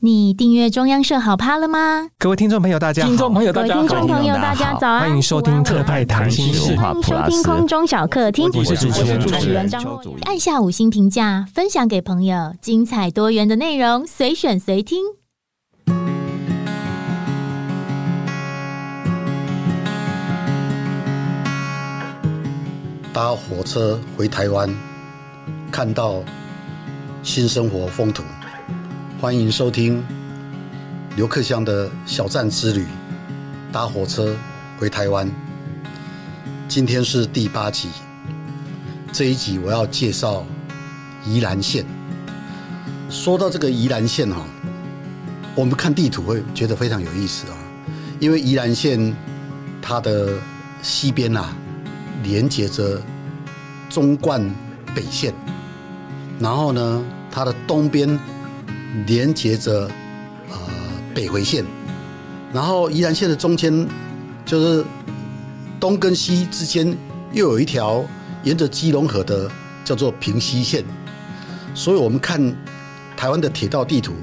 你订阅中央社好 POD 了吗？各位听众朋友，大家好！听众朋友，大家好！听众朋友，大家早安！欢迎收听特派谈心事，欢迎收听空中小客厅。我是主持人，主持人张若。按下五星评价，分享给朋友，精彩多元的内容，随选随听。搭火车回台湾，看到新生活风土。欢迎收听刘克襄的小站之旅，搭火车回台湾。今天是第八集，这一集我要介绍宜兰县。说到这个宜兰县哈，我们看地图会觉得非常有意思啊，因为宜兰县它的西边啊，连接着中冠北线，然后呢，它的东边。连接着呃北回线，然后宜兰县的中间就是东跟西之间又有一条沿着基隆河的叫做平溪线，所以我们看台湾的铁道地图，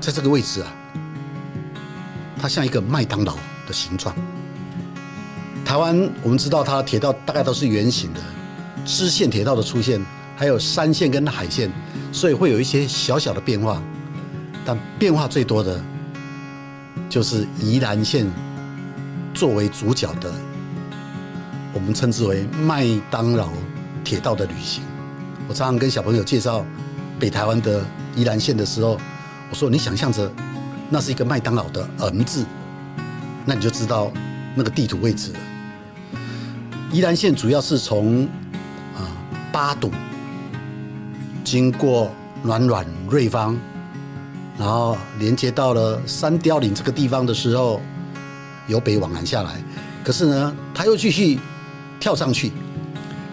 在这个位置啊，它像一个麦当劳的形状。台湾我们知道它铁道大概都是圆形的，支线铁道的出现，还有山线跟海线。所以会有一些小小的变化，但变化最多的，就是宜兰县作为主角的，我们称之为麦当劳铁道的旅行。我常常跟小朋友介绍北台湾的宜兰县的时候，我说：“你想象着那是一个麦当劳的 M 字，那你就知道那个地图位置了。”宜兰县主要是从啊八堵。经过暖暖瑞芳，然后连接到了三貂岭这个地方的时候，由北往南下来。可是呢，他又继续跳上去，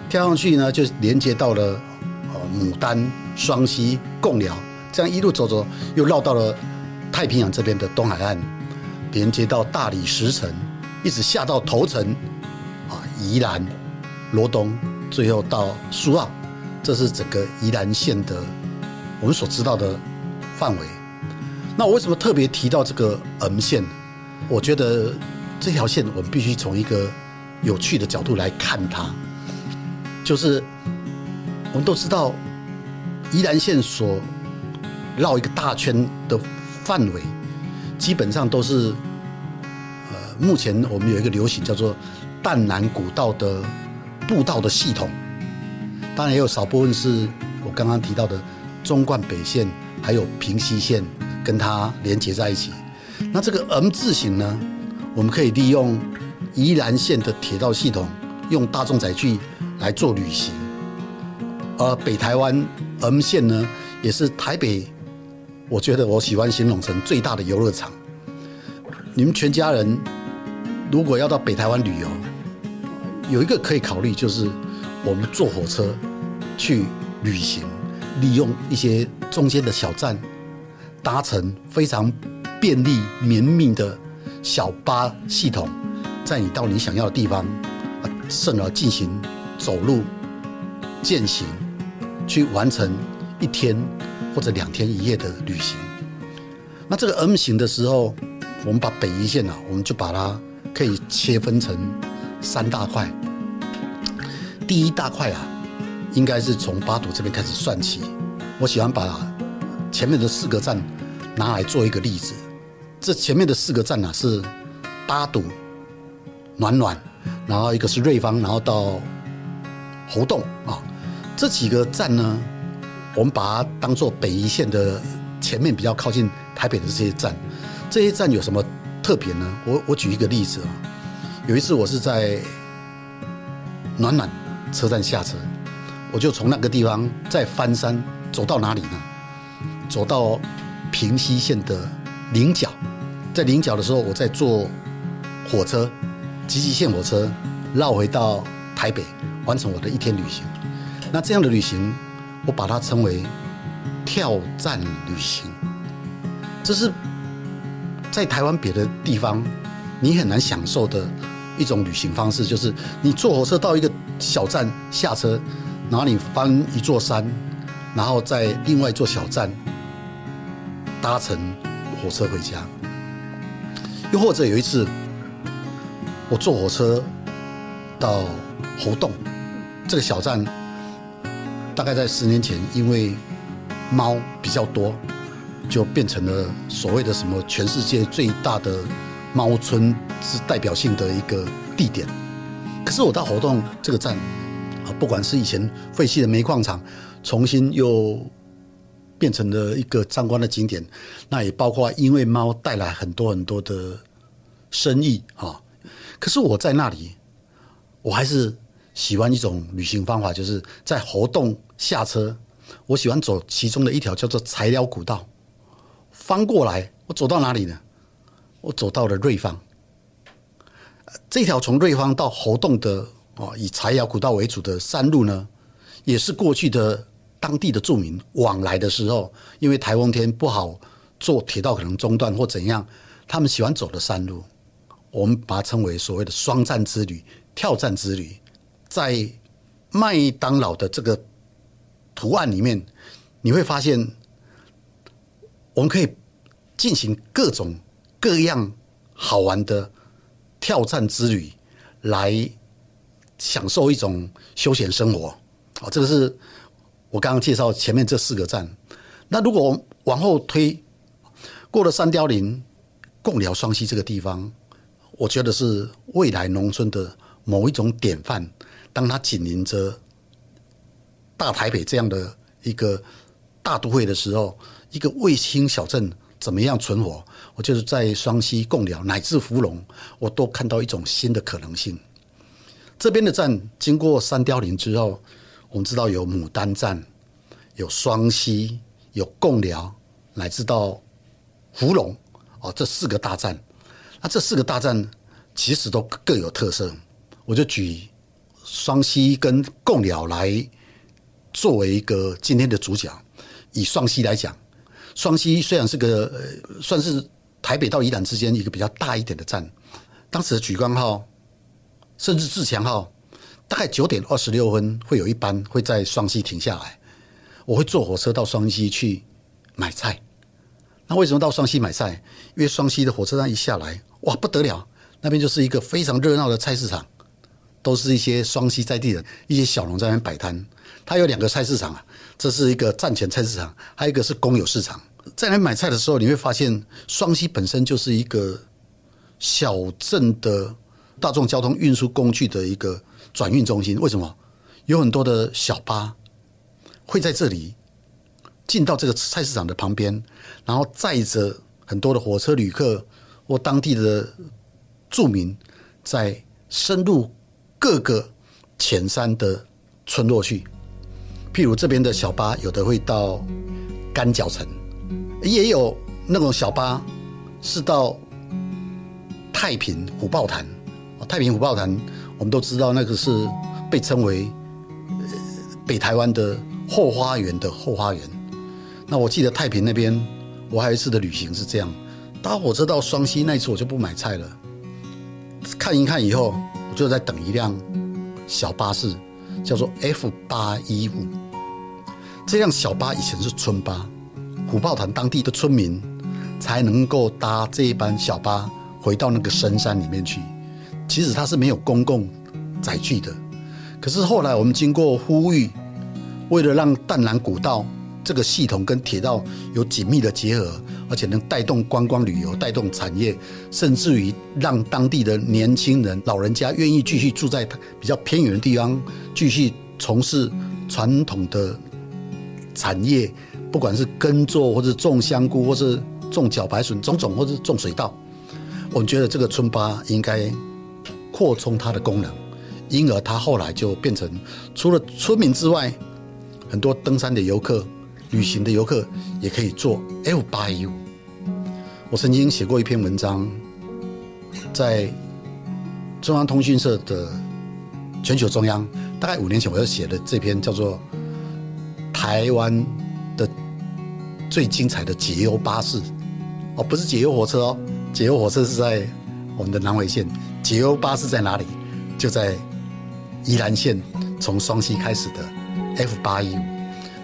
跳上去呢，就连接到了呃牡丹、双溪、贡寮，这样一路走走，又绕到了太平洋这边的东海岸，连接到大理石城，一直下到头城，啊，宜兰、罗东，最后到苏澳。这是整个宜兰县的我们所知道的范围。那我为什么特别提到这个 M 线？我觉得这条线我们必须从一个有趣的角度来看它。就是我们都知道，宜兰县所绕一个大圈的范围，基本上都是呃，目前我们有一个流行叫做淡南古道的步道的系统。当然也有少部分是我刚刚提到的中冠北线，还有平溪线跟它连接在一起。那这个 M 字形呢，我们可以利用宜兰县的铁道系统，用大众载具来做旅行。而北台湾 M 线呢，也是台北，我觉得我喜欢形容成最大的游乐场。你们全家人如果要到北台湾旅游，有一个可以考虑就是。我们坐火车去旅行，利用一些中间的小站，搭乘非常便利绵密的小巴系统，在你到你想要的地方，啊甚而进行走路、健行，去完成一天或者两天一夜的旅行。那这个 M 型的时候，我们把北宜线啊，我们就把它可以切分成三大块。第一大块啊，应该是从八堵这边开始算起。我喜欢把前面的四个站拿来做一个例子。这前面的四个站呢、啊、是八堵、暖暖，然后一个是瑞芳，然后到猴洞啊。这几个站呢，我们把它当做北宜线的前面比较靠近台北的这些站。这些站有什么特别呢？我我举一个例子啊，有一次我是在暖暖。车站下车，我就从那个地方再翻山走到哪里呢？走到平西县的菱角，在菱角的时候，我再坐火车，集集线火车绕回到台北，完成我的一天旅行。那这样的旅行，我把它称为跳站旅行。这是在台湾别的地方你很难享受的一种旅行方式，就是你坐火车到一个。小站下车，然后你翻一座山，然后在另外一座小站搭乘火车回家。又或者有一次，我坐火车到猴硐这个小站，大概在十年前，因为猫比较多，就变成了所谓的什么全世界最大的猫村，是代表性的一个地点。可是我到活动这个站啊，不管是以前废弃的煤矿厂，重新又变成了一个参观的景点，那也包括因为猫带来很多很多的生意啊。可是我在那里，我还是喜欢一种旅行方法，就是在活动下车，我喜欢走其中的一条叫做材料古道，翻过来，我走到哪里呢？我走到了瑞芳。这条从瑞芳到猴洞的哦，以柴窑古道为主的山路呢，也是过去的。当地的住民往来的时候，因为台风天不好坐铁道，可能中断或怎样，他们喜欢走的山路，我们把它称为所谓的双站之旅、跳站之旅。在麦当劳的这个图案里面，你会发现，我们可以进行各种各样好玩的跳站之旅，来享受一种休闲生活。啊，这个是。我刚刚介绍前面这四个站，那如果往后推，过了三貂岭、贡寮、双溪这个地方，我觉得是未来农村的某一种典范。当它紧邻着大台北这样的一个大都会的时候，一个卫星小镇怎么样存活？我就是在双溪、贡寮乃至福隆，我都看到一种新的可能性。这边的站经过三凋零之后。我们知道有牡丹站，有双溪，有贡寮，乃至到芙蓉，哦，这四个大站。那这四个大站其实都各有特色。我就举双溪跟贡寮来作为一个今天的主角。以双溪来讲，双溪虽然是个呃算是台北到宜兰之间一个比较大一点的站，当时的莒光号甚至自强号。大概九点二十六分会有一班会在双溪停下来，我会坐火车到双溪去买菜。那为什么到双溪买菜？因为双溪的火车站一下来，哇，不得了，那边就是一个非常热闹的菜市场，都是一些双溪在地人，一些小农在那边摆摊。它有两个菜市场啊，这是一个站前菜市场，还有一个是公有市场。在来买菜的时候，你会发现双溪本身就是一个小镇的大众交通运输工具的一个。转运中心，为什么有很多的小巴会在这里进到这个菜市场的旁边，然后载着很多的火车旅客或当地的住民，在深入各个浅山的村落去。譬如这边的小巴，有的会到干角城，也有那种小巴是到太平虎豹潭。太平虎豹潭。我们都知道，那个是被称为北台湾的后花园的后花园。那我记得太平那边，我还有一次的旅行是这样：搭火车到双溪那一次，我就不买菜了，看一看以后，我就在等一辆小巴士，叫做 F 八一五。这辆小巴以前是村巴，虎豹潭当地的村民才能够搭这一班小巴回到那个深山里面去。其实它是没有公共载具的，可是后来我们经过呼吁，为了让淡兰古道这个系统跟铁道有紧密的结合，而且能带动观光旅游、带动产业，甚至于让当地的年轻人、老人家愿意继续住在比较偏远的地方，继续从事传统的产业，不管是耕作或者种香菇，或是种茭白笋，种种或是种水稻，我觉得这个村巴应该。扩充它的功能，因而它后来就变成除了村民之外，很多登山的游客、旅行的游客也可以坐 F 八一五。我曾经写过一篇文章，在中央通讯社的全球中央，大概五年前我就写了这篇叫做《台湾的最精彩的解忧巴士》哦，不是解忧火车哦，解忧火车是在我们的南回线。解忧巴士在哪里？就在宜兰县，从双溪开始的 F 八一五。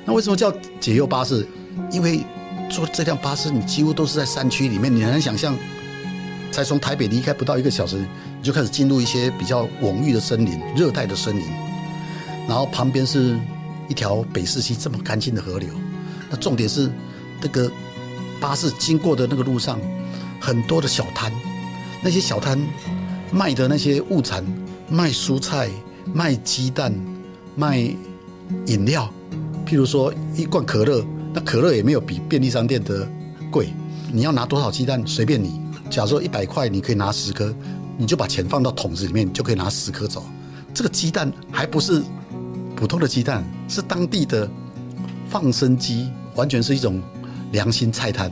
那为什么叫解忧巴士？因为坐这辆巴士，你几乎都是在山区里面，你很难想象，才从台北离开不到一个小时，你就开始进入一些比较蓊郁的森林、热带的森林，然后旁边是一条北四溪这么干净的河流。那重点是，那个巴士经过的那个路上，很多的小摊，那些小摊卖的那些物产，卖蔬菜、卖鸡蛋、卖饮料，譬如说一罐可乐。那可乐也没有比便利商店的贵，你要拿多少鸡蛋随便你。假如说一百块，你可以拿十颗，你就把钱放到桶子里面，就可以拿十颗走。这个鸡蛋还不是普通的鸡蛋，是当地的放生鸡，完全是一种良心菜摊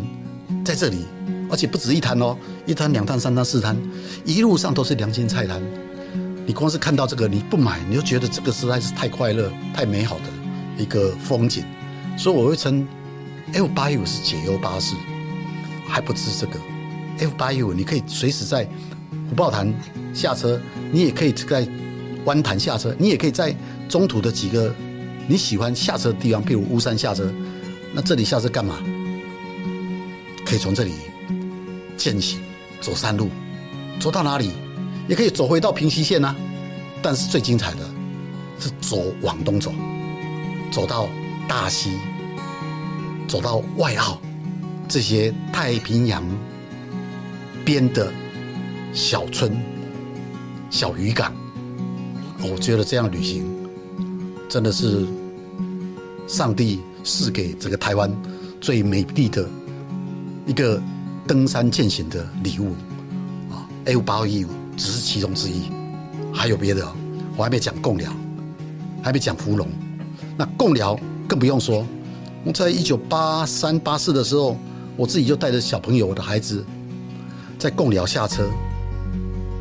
在这里，而且不止一摊哦，一摊、两摊、三摊、四摊，一路上都是良心菜摊。你光是看到这个，你不买，你就觉得这个实在是太快乐、太美好的一个风景。所以我会称 F 八一五是解忧巴士，还不止这个 F 八一五，你可以随时在虎豹潭下车，你也可以在湾潭下车，你也可以在中途的几个你喜欢下车的地方，譬如乌山下车。那这里下车干嘛？可以从这里健行走山路，走到哪里也可以走回到平溪线啊。但是最精彩的是走往东走，走到。大溪，走到外澳，这些太平洋边的小村、小渔港，我觉得这样旅行真的是上帝赐给这个台湾最美丽的一个登山健行的礼物啊！F815 只是其中之一，还有别的，我还没讲贡寮，还没讲芙蓉，那贡寮。更不用说，我在一九八三八四的时候，我自己就带着小朋友、我的孩子，在贡寮下车，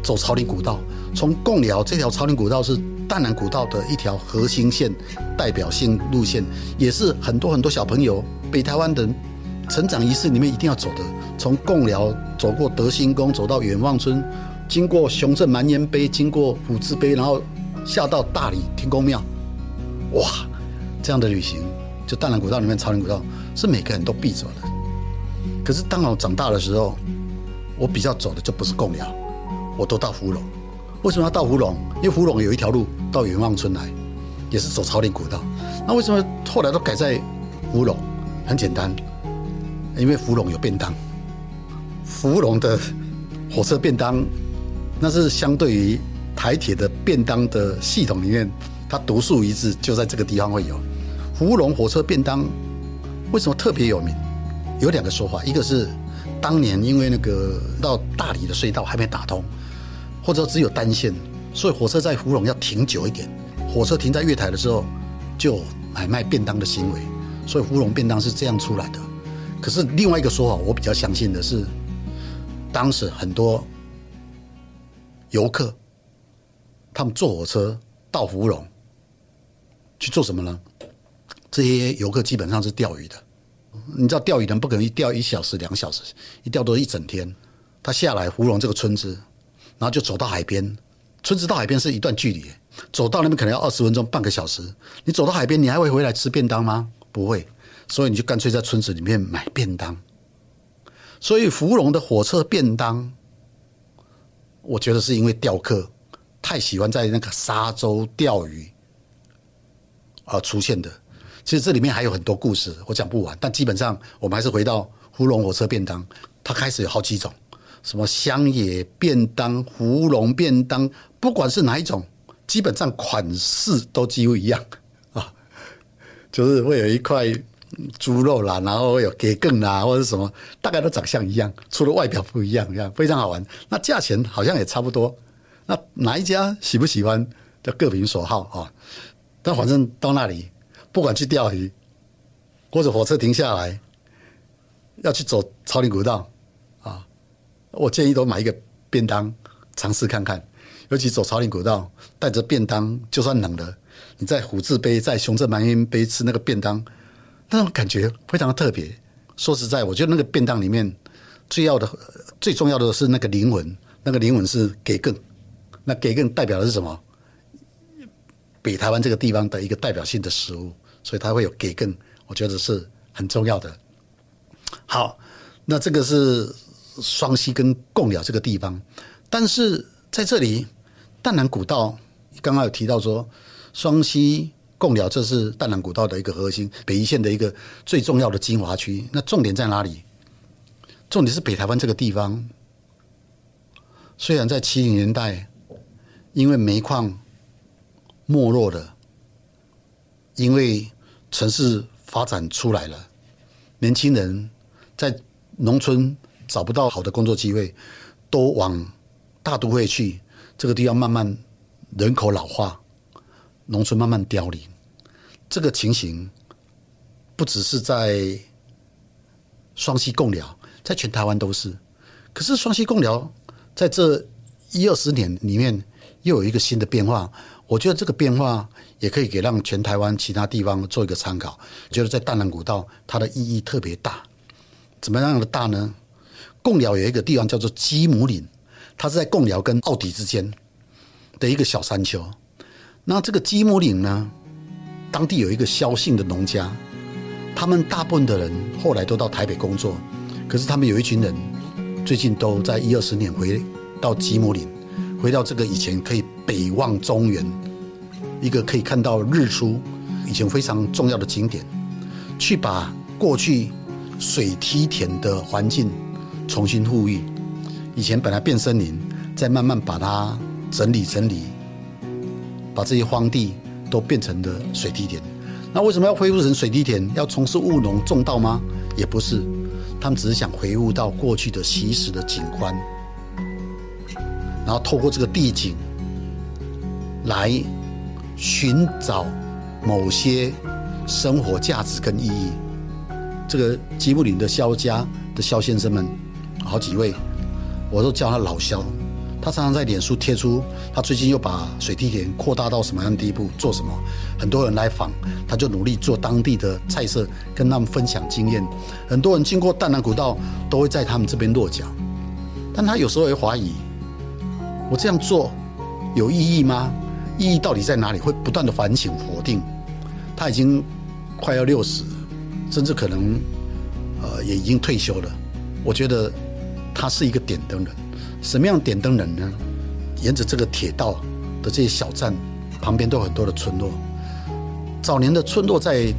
走朝林古道。从贡寮这条朝林古道是淡南古道的一条核心线、代表性路线，也是很多很多小朋友北台湾人成长仪式里面一定要走的。从贡寮走过德兴宫，走到远望村，经过雄镇蛮烟碑，经过虎字碑，然后下到大理天公庙，哇！这样的旅行，就淡南古道里面草岭古道是每个人都必走的。可是当我长大的时候，我比较走的就不是贡寮，我都到福隆。为什么要到福隆？因为福隆有一条路到远望村来，也是走草岭古道。那为什么后来都改在福隆？很简单，因为福隆有便当。福隆的火车便当，那是相对于台铁的便当的系统里面，它独树一帜，就在这个地方会有。福隆火车便当为什么特别有名？有两个说法，一个是当年因为那个到大理的隧道还没打通，或者只有单线，所以火车在芙蓉要停久一点。火车停在月台的时候，就有买卖便当的行为，所以芙蓉便当是这样出来的。可是另外一个说法，我比较相信的是，当时很多游客他们坐火车到芙蓉去做什么呢？这些游客基本上是钓鱼的，你知道钓鱼人不可能一钓一小时、两小时，一钓都是一整天。他下来芙蓉这个村子，然后就走到海边。村子到海边是一段距离，走到那边可能要二十分钟、半个小时。你走到海边，你还会回来吃便当吗？不会，所以你就干脆在村子里面买便当。所以福隆的火车便当，我觉得是因为钓客太喜欢在那个沙洲钓鱼而出现的。其实这里面还有很多故事，我讲不完。但基本上，我们还是回到福隆火车便当，它开始有好几种，什么乡野便当、福隆便当，不管是哪一种，基本上款式都几乎一样啊，就是会有一块猪肉啦，然后有给更啦，或者什么，大概都长相一样，除了外表不一样，这样非常好玩。那价钱好像也差不多。那哪一家喜不喜欢，就各凭所好啊。但反正到那里。不管去钓鱼，或者火车停下来要去走草岭古道啊，我建议都买一个便当尝试看看。尤其走朝林古道，带着便当，就算冷了，你在虎字碑、在雄镇蛮烟碑吃那个便当，那种感觉非常的特别。说实在，我觉得那个便当里面最要的、最重要的是那个灵魂，那个灵魂是给更，那给更代表的是什么？北台湾这个地方的一个代表性的食物。所以它会有给更，我觉得是很重要的。好，那这个是双溪跟贡寮这个地方，但是在这里淡南古道刚刚有提到说，双溪贡寮这是淡南古道的一个核心，北宜线的一个最重要的精华区。那重点在哪里？重点是北台湾这个地方，虽然在七零年代因为煤矿没落了，因为城市发展出来了，年轻人在农村找不到好的工作机会，都往大都会去。这个地方慢慢人口老化，农村慢慢凋零。这个情形不只是在双溪共寮，在全台湾都是。可是双溪共寮在这一二十年里面又有一个新的变化。我觉得这个变化也可以给让全台湾其他地方做一个参考。觉得在淡兰古道，它的意义特别大。怎么样的大呢？贡寮有一个地方叫做鸡母岭，它是在贡寮跟奥底之间的一个小山丘。那这个鸡母岭呢，当地有一个萧姓的农家，他们大部分的人后来都到台北工作，可是他们有一群人最近都在一二十年回到鸡母岭，回到这个以前可以北望中原，一个可以看到日出，以前非常重要的景点，去把过去水梯田的环境重新复育。以前本来变森林，再慢慢把它整理整理，把这些荒地都变成了水梯田。那为什么要恢复成水梯田？要从事务农种稻吗？也不是，他们只是想回悟到过去的习俗的景观。然后透过这个地景来寻找某些生活价值跟意义。这个鸡母岭的萧家的萧先生们，好几位，我都叫他老萧。他常常在脸书贴出，他最近又把水梯田扩大到什么样的地步，做什么，很多人来访，他就努力做当地的菜色，跟他们分享经验。很多人经过淡南古道，都会在他们这边落脚，但他有时候会怀疑。我这样做有意义吗？意义到底在哪里？会不断的反省否定。他已经快要六十，甚至可能呃也已经退休了。我觉得他是一个点灯人。什么样点灯人呢？沿着这个铁道的这些小站旁边都有很多的村落。早年的村落在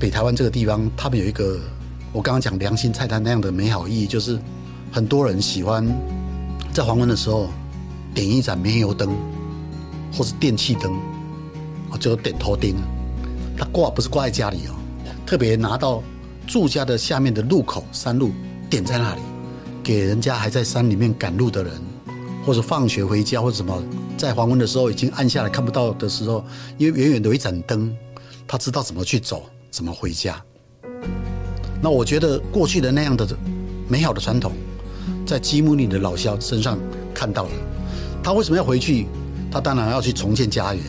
北台湾这个地方，他们有一个我刚刚讲良心菜单那样的美好意义，就是很多人喜欢在黄昏的时候。点一盏煤油灯，或是电气灯，啊，就点头灯。他挂不是挂在家里哦，特别拿到住家的下面的路口山路点在那里，给人家还在山里面赶路的人，或者放学回家或者什么，在黄昏的时候已经暗下来看不到的时候，因为远远的一盏灯，他知道怎么去走，怎么回家。那我觉得过去的那样的美好的传统，在积木里的老萧身上看到了。他为什么要回去？他当然要去重建家园。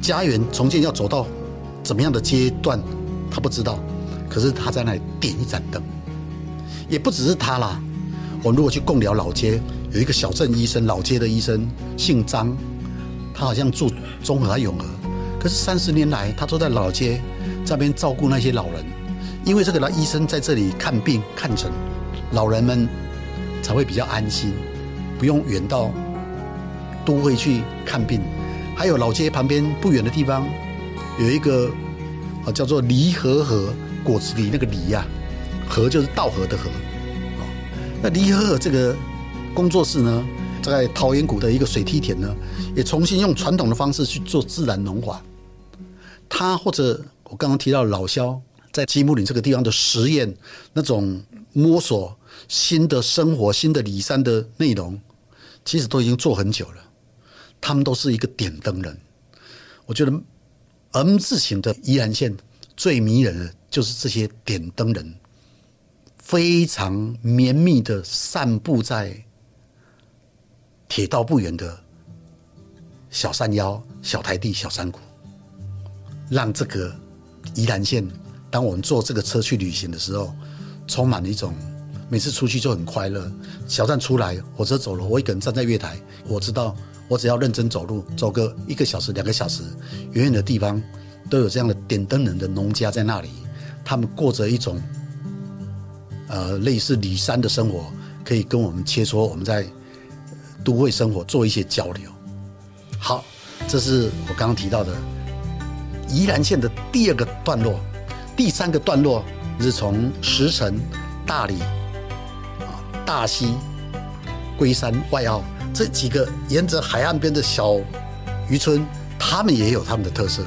家园重建要走到怎么样的阶段，他不知道。可是他在那里点一盏灯，也不只是他啦。我们如果去贡寮老街，有一个小镇医生，老街的医生姓张，他好像住中和永和。可是三十年来，他都在老街这边照顾那些老人，因为这个老医生在这里看病看诊，老人们才会比较安心，不用远到。都会去看病，还有老街旁边不远的地方，有一个啊叫做梨和河果子狸那个梨呀，河就是稻禾的禾，那梨和这个工作室呢，在桃源谷的一个水梯田呢，也重新用传统的方式去做自然农法。他或者我刚刚提到老萧在积木岭这个地方的实验，那种摸索新的生活、新的里山的内容，其实都已经做很久了。他们都是一个点灯人，我觉得 M 字形的宜兰县最迷人的就是这些点灯人，非常绵密的散布在铁道不远的小山腰、小台地、小山谷，让这个宜兰县，当我们坐这个车去旅行的时候，充满了一种每次出去就很快乐。小站出来，火车走了，我一个人站在月台，我知道。我只要认真走路，走个一个小时、两个小时，远远的地方都有这样的点灯人的农家在那里，他们过着一种呃类似里山的生活，可以跟我们切磋我们在都会生活做一些交流。好，这是我刚刚提到的宜兰县的第二个段落，第三个段落是从石城、大里、啊大溪、龟山、外澳这几个沿着海岸边的小渔村，他们也有他们的特色。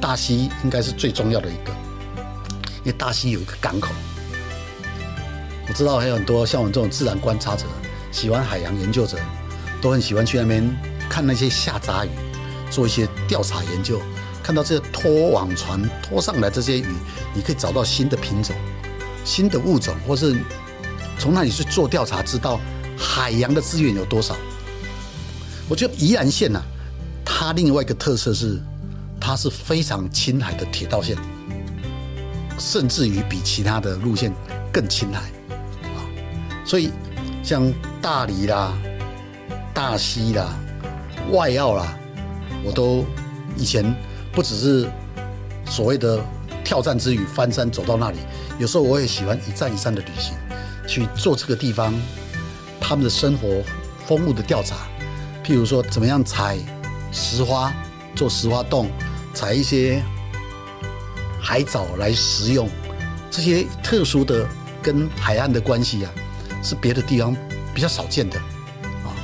大溪应该是最重要的一个，因为大溪有一个港口。我知道还有很多像我们这种自然观察者、喜欢海洋研究者，都很喜欢去那边看那些下杂鱼，做一些调查研究。看到这些拖网船拖上来这些鱼，你可以找到新的品种、新的物种，或是从那里去做调查，知道海洋的资源有多少。我觉得宜兰县呐，它另外一个特色是。它是非常亲海的铁道线，甚至于比其他的路线更亲海！所以像大理啦、大溪啦、外澳啦，我都以前不只是所谓的跳战之旅，翻山走到那里，有时候我也喜欢一站一站的旅行，去做这个地方他们的生活风物的调查，譬如说怎么样采石花，做石花洞。采一些海藻来食用，这些特殊的跟海岸的关系啊，是别的地方比较少见的啊。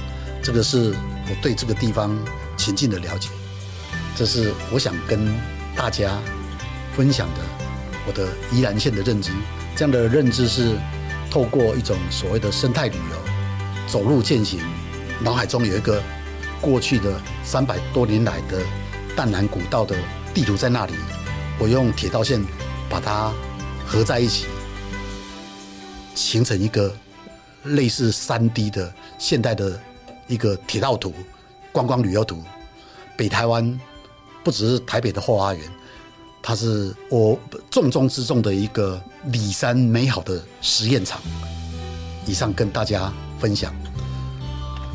这个是我对这个地方情境的了解，这是我想跟大家分享的我的宜兰县的认知。这样的认知是透过一种所谓的生态旅游，走路践行，脑海中有一个过去的三百多年来的。淡南古道的地图在那里，我用铁道线把它合在一起，形成一个类似三 D 的现代的一个铁道图、观光旅游图。北台湾不只是台北的后花园，它是我重中之重的一个里山美好的实验场。以上跟大家分享，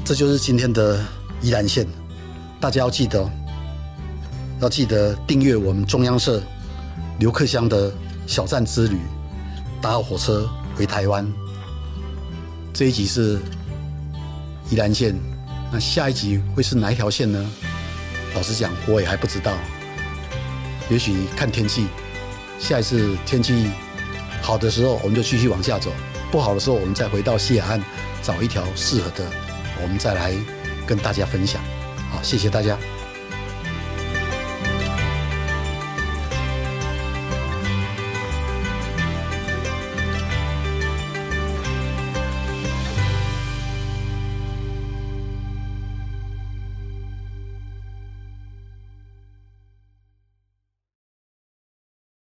这就是今天的宜兰县，大家要记得。要记得订阅我们中央社刘克湘的小站之旅，搭火车回台湾。这一集是宜兰县，那下一集会是哪一条线呢？老实讲，我也还不知道。也许看天气，下一次天气好的时候，我们就继续往下走；不好的时候，我们再回到西海岸找一条适合的，我们再来跟大家分享。好，谢谢大家。